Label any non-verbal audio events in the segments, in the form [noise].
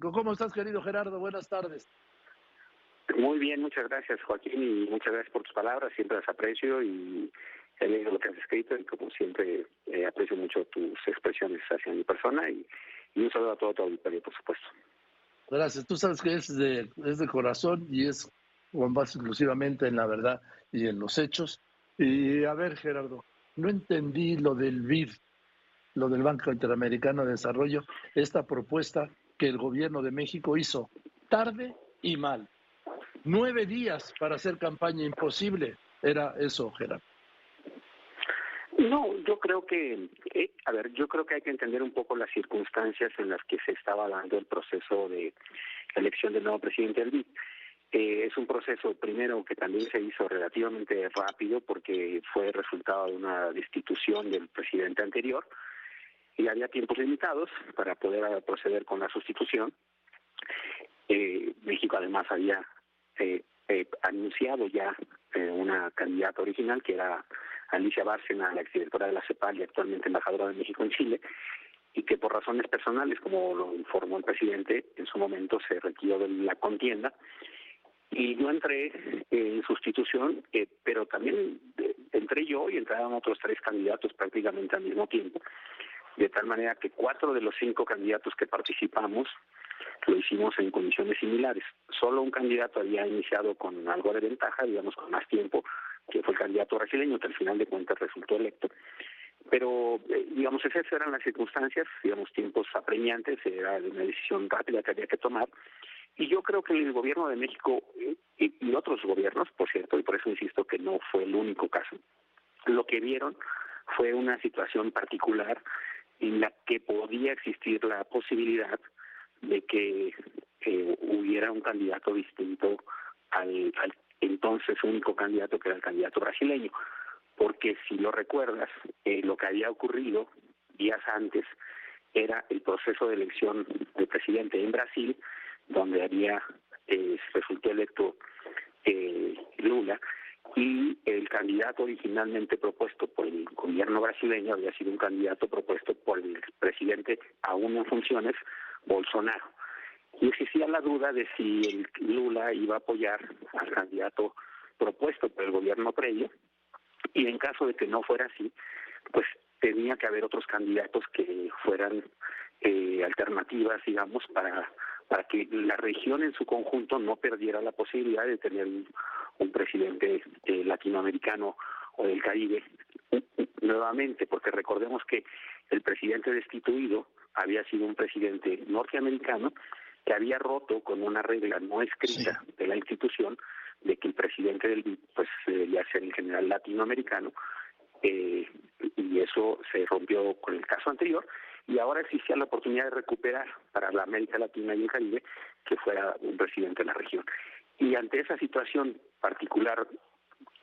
¿Cómo estás, querido Gerardo? Buenas tardes. Muy bien, muchas gracias, Joaquín, y muchas gracias por tus palabras. Siempre las aprecio y he leído lo que has escrito y como siempre eh, aprecio mucho tus expresiones hacia mi persona y, un saludo a todo tu auditorio, por supuesto. Gracias. Tú sabes que es de, es de corazón y es Juan base exclusivamente en la verdad y en los hechos. Y a ver, Gerardo, no entendí lo del BID, lo del Banco Interamericano de Desarrollo, esta propuesta que el gobierno de México hizo tarde y mal. Nueve días para hacer campaña imposible. Era eso, Gerardo. No, yo creo que, eh, a ver, yo creo que hay que entender un poco las circunstancias en las que se estaba dando el proceso de elección del nuevo presidente del BID. Eh, es un proceso, primero, que también se hizo relativamente rápido porque fue resultado de una destitución del presidente anterior y había tiempos limitados para poder proceder con la sustitución. Eh, México además había eh, anunciado ya una candidata original que era Alicia Bárcena, la exdirectora de la CEPAL y actualmente embajadora de México en Chile, y que por razones personales, como lo informó el presidente, en su momento se retiró de la contienda y yo entré en sustitución, eh, pero también eh, entré yo y entraron otros tres candidatos prácticamente al mismo tiempo, de tal manera que cuatro de los cinco candidatos que participamos lo hicimos en condiciones similares. Solo un candidato había iniciado con algo de ventaja, digamos con más tiempo, que fue el candidato brasileño, que al final de cuentas resultó electo. Pero, eh, digamos, esas eran las circunstancias, digamos, tiempos apremiantes, era una decisión rápida que había que tomar, y yo creo que el gobierno de México eh, y, otros gobiernos, por cierto, y por eso insisto que no fue el único caso, lo que vieron fue una situación particular en la que podía existir la posibilidad de que eh, hubiera un candidato distinto al, entonces único candidato que era el candidato brasileño. Porque si lo recuerdas, eh, lo que había ocurrido días antes era el proceso de elección del presidente en Brasil, donde había eh, resultó electo eh, Lula y el candidato originalmente propuesto por el gobierno brasileño había sido un candidato propuesto por el presidente aún en funciones, Bolsonaro. Y existía la duda de si el Lula iba a apoyar al candidato propuesto por el gobierno previo y en caso de que no fuera así, pues tenía que haber otros candidatos que fueran eh, alternativas, digamos, para para que la región en su conjunto no perdiera la posibilidad de tener un, presidente eh, latinoamericano o del Caribe nuevamente, porque recordemos que el presidente destituido había sido un presidente norteamericano que había roto con una regla no escrita de la institución de que el presidente del pues debería ser en general latinoamericano eh, y eso se rompió con el caso anterior y ahora existía la oportunidad de recuperar para la América Latina y el Caribe que fuera un presidente de la región. Y ante esa situación particular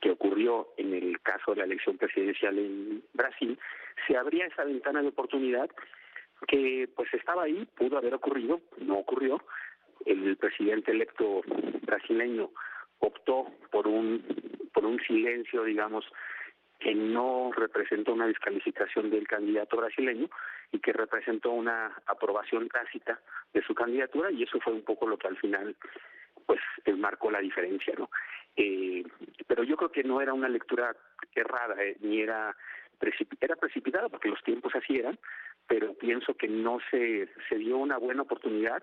que ocurrió en el caso de la elección presidencial en Brasil, se abría esa ventana de oportunidad que pues estaba ahí, pudo haber ocurrido, no ocurrió. El presidente electo brasileño optó por un por un silencio, digamos, que no representó una descalificación del candidato brasileño y que representó una aprobación tácita de su candidatura y eso fue un poco lo que al final pues marcó la diferencia, ¿no? Eh, pero yo creo que no era una lectura errada eh, ni era era precipitada porque los tiempos así eran, pero pienso que no se se dio una buena oportunidad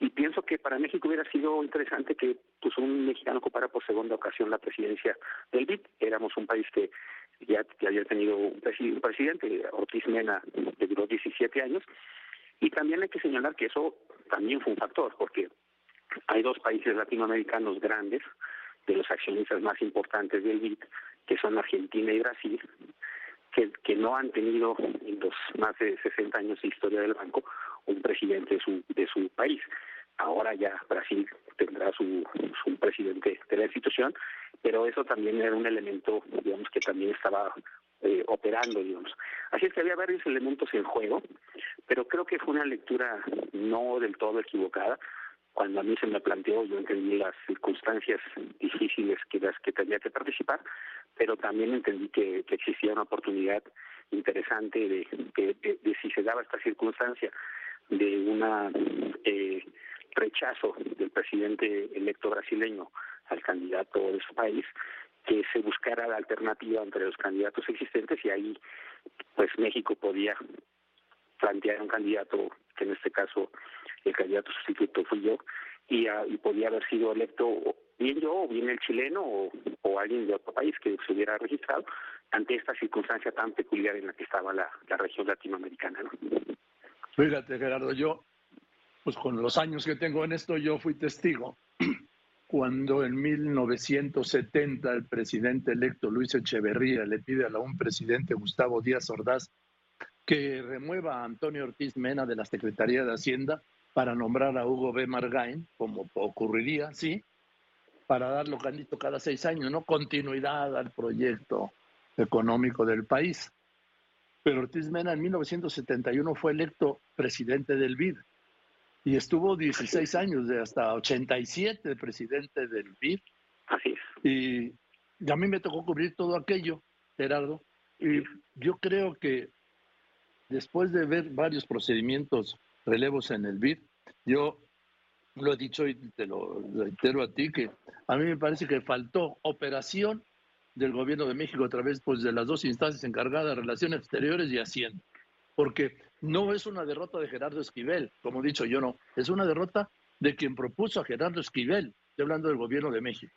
y pienso que para México hubiera sido interesante que pues un mexicano ocupara por segunda ocasión la presidencia del BID. Éramos un país que ya, había tenido un, presidente, Ortiz Mena, que duró 17 años, y también hay que señalar que eso también fue un factor, porque hay dos países latinoamericanos grandes, de los accionistas más importantes del BID, que son Argentina y Brasil, que, que no han tenido en los más de 60 años de historia del banco un presidente de su, de su país. Ahora ya Brasil tendrá su, su presidente de la institución, pero eso también era un elemento, digamos, que también estaba eh, operando, digamos. Así es que había varios elementos en juego, pero creo que fue una lectura no del todo equivocada. Cuando a mí se me planteó, yo entendí las circunstancias difíciles que las que tenía que participar, pero también entendí que, existía una oportunidad interesante de, de, de si se daba esta circunstancia de una eh, rechazo del presidente electo brasileño al candidato de su país, que se buscara la alternativa entre los candidatos existentes y ahí pues México podía plantear un candidato, que en este caso el candidato sustituto fui yo, y, ah, y podía haber sido electo bien yo o bien el chileno o, alguien de otro país que se hubiera registrado ante esta circunstancia tan peculiar en la que estaba la, la región latinoamericana. ¿no? Fíjate, Gerardo, yo, pues con los años que tengo en esto, yo fui testigo [clears throat] cuando en 1970 el presidente electo Luis Echeverría le pide a un presidente Gustavo Díaz Ordaz que remueva a Antonio Ortiz Mena de la Secretaría de Hacienda para nombrar a Hugo B. Margain, como ocurriría, sí, para darlo candidato cada seis años, ¿no? Continuidad al proyecto económico del país. Pero Ortiz Mena en 1971 fue electo presidente del BID y estuvo 16 años, de hasta 87 presidente del BID. Así es. Y, a mí me tocó cubrir todo aquello, Gerardo. Y yo creo que después de ver varios procedimientos relevos en el BID, yo lo he dicho y te lo reitero a ti, que a mí me parece que faltó operación del gobierno de México a través pues, de las dos instancias encargadas Relaciones Exteriores y Hacienda. Porque no es una derrota de Gerardo Esquivel, como he dicho yo, no. Es una derrota de quien propuso a Gerardo Esquivel, estoy hablando del gobierno de México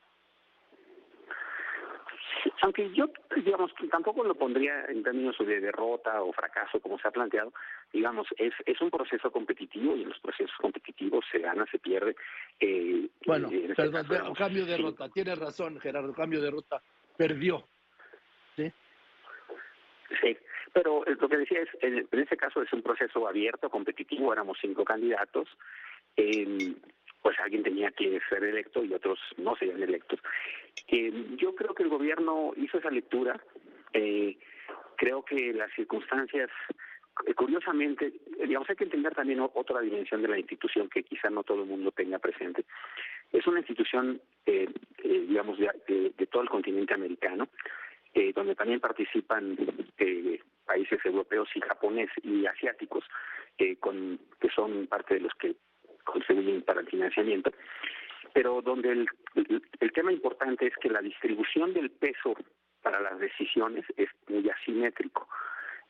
aunque yo, digamos, tampoco lo pondría en términos de derrota o fracaso, como se ha planteado, digamos, es, es un proceso competitivo y en los procesos competitivos se gana, se pierde. Eh, bueno, este perdón, cambio de derrota, tiene razón Gerardo, cambio de derrota, perdió. ¿Sí? Pero lo que decía es, en, este caso es un proceso abierto, competitivo, éramos cinco candidatos. Eh, pues alguien tenía que ser electo y otros no serían electos. Eh, yo creo que el gobierno hizo esa lectura. Eh, creo que las circunstancias, eh, curiosamente, digamos, hay que entender también otra dimensión de la institución que quizá no todo el mundo tenga presente. Es una institución, eh digamos, de, de, todo el continente americano, eh, donde también participan eh, países europeos y japoneses y asiáticos, eh, que son parte de los que contribuyen para el financiamiento, pero donde el, el, tema importante es que la distribución del peso para las decisiones es muy asimétrico.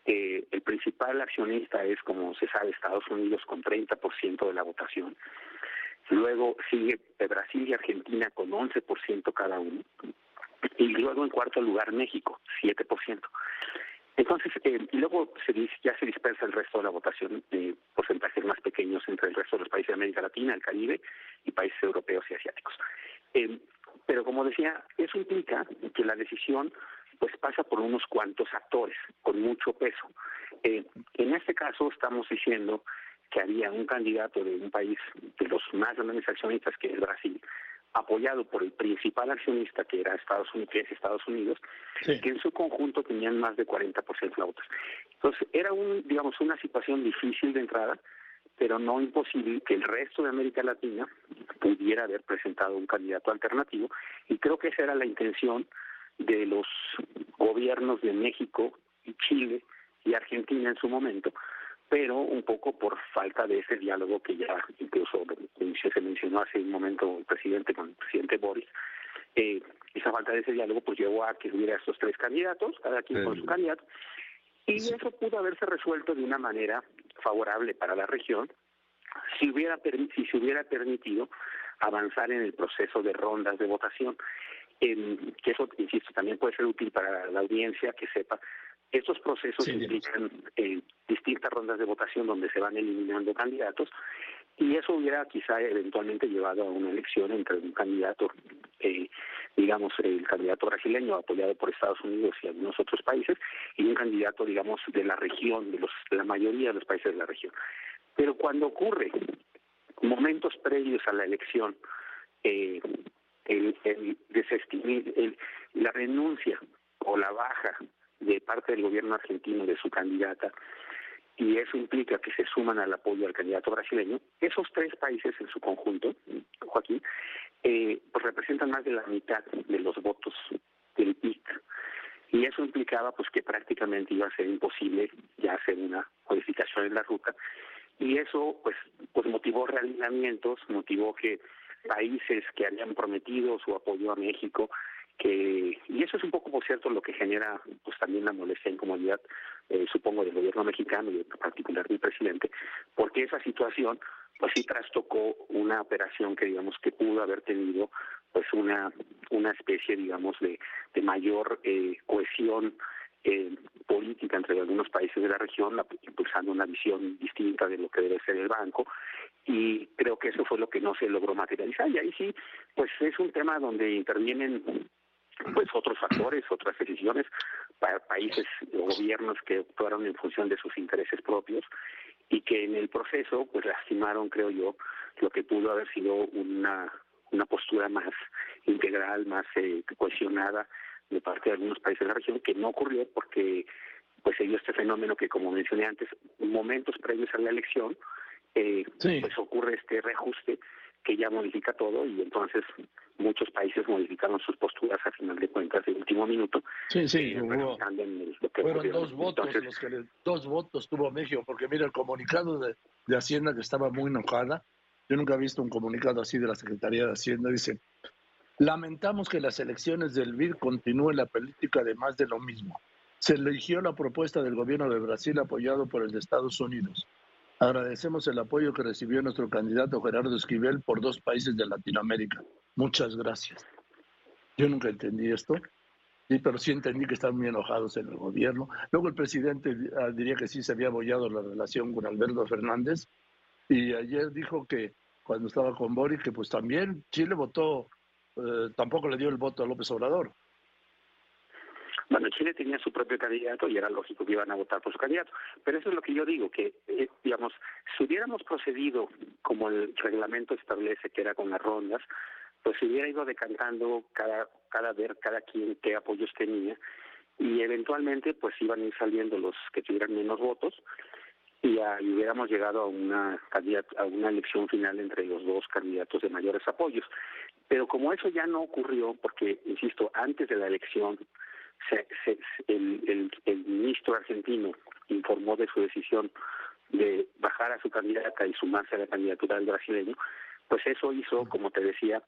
Eh, el principal accionista es, como se sabe, Estados Unidos con 30% de la votación. Luego sigue Brasil y Argentina con 11% cada uno. Y luego en cuarto lugar México, 7%. Entonces, eh, y luego se, ya se dispersa el resto de la votación de porcentajes más pequeños entre el resto de los países de América Latina, el Caribe y países europeos y asiáticos. Eh, pero como decía, eso implica que la decisión pues pasa por unos cuantos actores con mucho peso. Eh, en este caso estamos diciendo que había un candidato de un país de los más grandes accionistas que es Brasil, apoyado por el principal accionista que era Estados Unidos, que es Estados Unidos, que en su conjunto tenían más de 40% de votos. Entonces, era un, digamos, una situación difícil de entrada, pero no imposible que el resto de América Latina pudiera haber presentado un candidato alternativo, y creo que esa era la intención de los gobiernos de México y Chile y Argentina en su momento, pero un poco por falta de ese diálogo que ya incluso se mencionó hace un momento el presidente con el presidente Boris, eh, esa falta de ese diálogo pues llevó a que hubiera estos tres candidatos, cada quien con su candidato, y eso pudo haberse resuelto de una manera favorable para la región si hubiera si se hubiera permitido avanzar en el proceso de rondas de votación, que eso, insisto, también puede ser útil para la audiencia que sepa estos procesos implican eh, distintas rondas de votación donde se van eliminando candidatos y eso hubiera quizá eventualmente llevado a una elección entre un candidato, eh, digamos, el candidato brasileño apoyado por Estados Unidos y algunos otros países y un candidato, digamos, de la región, de, los, de la mayoría de los países de la región. Pero cuando ocurre momentos previos a la elección, eh, el, el el, la renuncia o la baja de parte del gobierno argentino de su candidata y eso implica que se suman al apoyo al candidato brasileño, esos tres países en su conjunto, Joaquín, eh, pues representan más de la mitad de los votos del PIC. Y eso implicaba pues que prácticamente iba a ser imposible ya hacer una modificación en la ruta y eso pues pues motivó realineamientos, motivó que países que habían prometido su apoyo a México que y eso es un poco por cierto lo que genera pues también la molestia e incomodidad eh, supongo del gobierno mexicano y en particular del presidente porque esa situación pues sí trastocó una operación que digamos que pudo haber tenido pues una una especie digamos de, de mayor eh, cohesión eh, política entre algunos países de la región, impulsando una visión distinta de lo que debe ser el banco, y creo que eso fue lo que no se logró materializar. Y ahí sí, pues es un tema donde intervienen pues otros factores, otras decisiones, para países o gobiernos que actuaron en función de sus intereses propios y que en el proceso pues lastimaron, creo yo, lo que pudo haber sido una una postura más integral, más eh, cohesionada de parte de algunos países de la región, que no ocurrió porque pues se dio este fenómeno que, como mencioné antes, momentos previos a la elección, eh, pues ocurre este reajuste que ya modifica todo y entonces muchos países modificaron sus posturas a final de cuentas de último minuto. Sí, sí, eh, fueron dos votos los que dos votos tuvo México, porque mira el comunicado de, de Hacienda que estaba muy enojada. Yo nunca he visto un comunicado así de la Secretaría de Hacienda. Dice, lamentamos que las elecciones del BID continúen la política de más de lo mismo. Se eligió la propuesta del gobierno de Brasil apoyado por el de Estados Unidos. Agradecemos el apoyo que recibió nuestro candidato Gerardo Esquivel por dos países de Latinoamérica. Muchas gracias. Yo nunca entendí esto, pero sí entendí que están muy enojados en el gobierno. Luego el presidente ah, diría que sí se había apoyado la relación con Alberto Fernández y ayer dijo que cuando estaba con Boris que pues también Chile votó, eh, tampoco le dio el voto a López Obrador. Bueno, Chile tenía su propio candidato y era lógico que iban a votar por su candidato. Pero eso es lo que yo digo, que, eh, digamos, si hubiéramos procedido como el reglamento establece, que era con las rondas, pues se hubiera ido decantando cada, cada ver cada quien qué apoyos tenía y eventualmente pues iban a ir saliendo los que tuvieran menos votos y, hubiéramos llegado a una a una elección final entre los dos candidatos de mayores apoyos. Pero como eso ya no ocurrió, porque, insisto, antes de la elección se, el, el, ministro argentino informó de su decisión de bajar a su candidata y sumarse a la candidatura del brasileño, pues eso hizo, como te decía,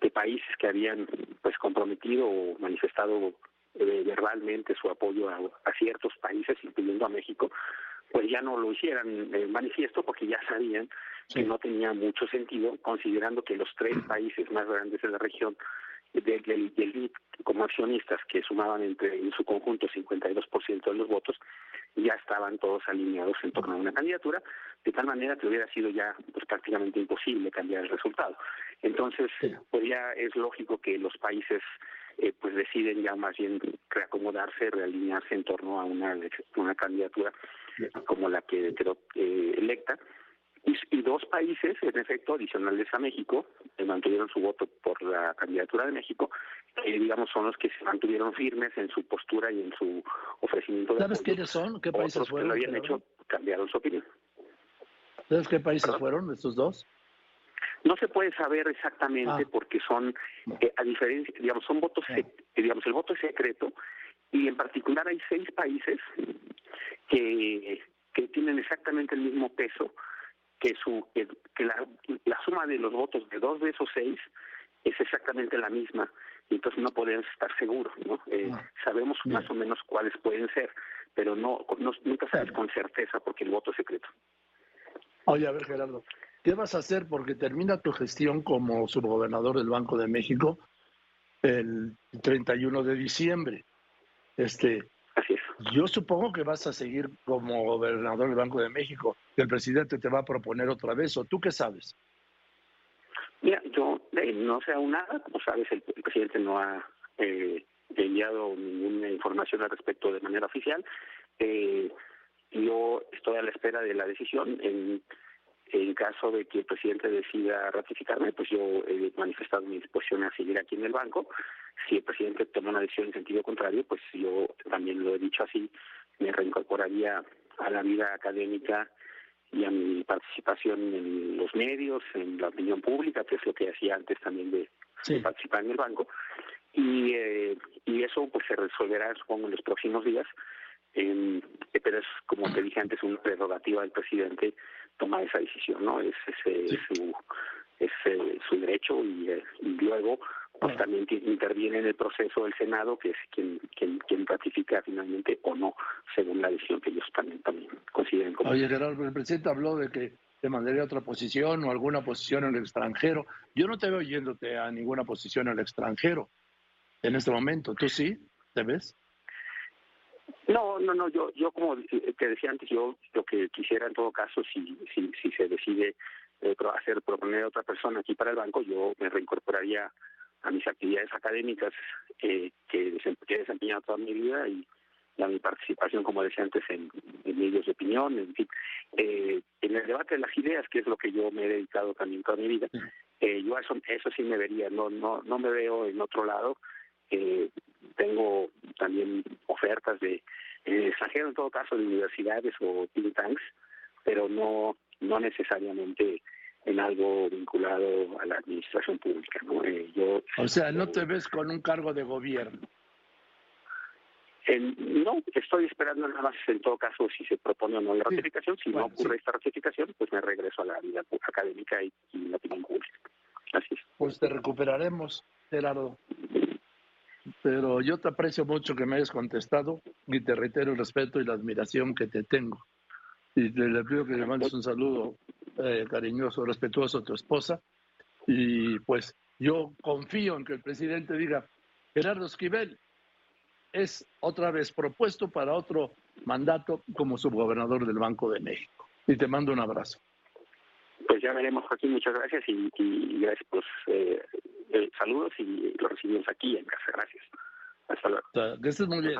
que países que habían pues comprometido o manifestado eh, verbalmente su apoyo a, ciertos países, incluyendo a México, pues ya no lo hicieran eh, manifiesto porque ya sabían que no tenía mucho sentido, considerando que los tres países más grandes de la región del, del, como accionistas que sumaban entre en su conjunto 52% de los votos ya estaban todos alineados en torno a una candidatura de tal manera que hubiera sido ya pues prácticamente imposible cambiar el resultado. Entonces pues ya es lógico que los países eh, pues deciden ya más bien reacomodarse realinearse en torno a una una candidatura como la que quedó eh, electa dos países, en efecto, adicionales a México, que mantuvieron su voto por la candidatura de México, que digamos son los que se mantuvieron firmes en su postura y en su ofrecimiento de ¿Sabes quiénes son? ¿Qué países Otros fueron? que lo habían hecho cambiaron su opinión. ¿Sabes qué países fueron estos dos? No se puede saber exactamente ah. porque son, eh, a diferencia, digamos, son votos, digamos, el voto es secreto y en particular hay seis países que, que tienen exactamente el mismo peso que su que, la, la, suma de los votos de dos de esos seis es exactamente la misma. Y entonces no podemos estar seguros no eh, ah, sabemos más o menos cuáles pueden ser pero no, nunca sabes con certeza porque el voto es secreto. Oye a ver Gerardo qué vas a hacer porque termina tu gestión como subgobernador del Banco de México el 31 de diciembre. Este. Yo supongo que vas a seguir como gobernador del Banco de México. El presidente te va a proponer otra vez, ¿o tú qué sabes? Mira, yo eh, no sé aún nada. Como sabes, el, presidente no ha eh, enviado ninguna información al respecto de manera oficial. Eh, yo estoy a la espera de la decisión. En, en caso de que el presidente decida ratificarme, pues yo he manifestado mi disposición a seguir aquí en el banco. Si el presidente toma una decisión en sentido contrario, pues yo también lo he dicho así, me reincorporaría a la vida académica y a mi participación en los medios, en la opinión pública, que es lo que hacía antes también de, participar en el banco. Y, eh, y eso pues se resolverá, supongo, en los próximos días. pero es, como te dije antes, una prerrogativa del presidente tomar esa decisión, ¿no? Es, ese su, es, su derecho y, y luego pues también interviene en el proceso del Senado, que es quien, quien, quien ratifica finalmente o no, según la decisión que ellos también, también consideren como. Oye, Gerardo, el presidente habló de que te mandaría otra posición o alguna posición en el extranjero. Yo no te veo yéndote a ninguna posición en el extranjero en este momento. ¿Tú sí? ¿Te ves? No, no, no. Yo, yo como te decía antes, yo lo que quisiera en todo caso, si, si, si se decide eh, hacer proponer a otra persona aquí para el banco, yo me reincorporaría a mis actividades académicas eh, que, he desempeñado toda mi vida y, a mi participación, como decía antes, en, medios de opinión, en fin, eh, en el debate de las ideas, que es lo que yo me he dedicado también toda mi vida. Eh, yo eso, eso sí me vería, no, no, no me veo en otro lado. Eh, tengo también ofertas de extranjero, en todo caso, de universidades o think tanks, pero no, no necesariamente en algo vinculado a la administración pública. ¿no? Eh, yo, o sea, no te ves con un cargo de gobierno. no, estoy esperando nada más en todo caso si se propone o no la ratificación. Si no ocurre esta ratificación, pues me regreso a la vida académica y, la opinión pública. Así es. Pues te recuperaremos, Gerardo. Pero yo te aprecio mucho que me hayas contestado y te reitero el respeto y la admiración que te tengo. Y te le pido que le mandes un saludo eh, cariñoso, respetuoso a tu esposa. Y pues yo confío en que el presidente diga, Gerardo Esquivel es otra vez propuesto para otro mandato como subgobernador del Banco de México. Y te mando un abrazo. Pues ya veremos, Joaquín, muchas gracias y, gracias por eh, eh, saludos y lo recibimos aquí en casa. Gracias. Hasta luego. Que estés muy bien.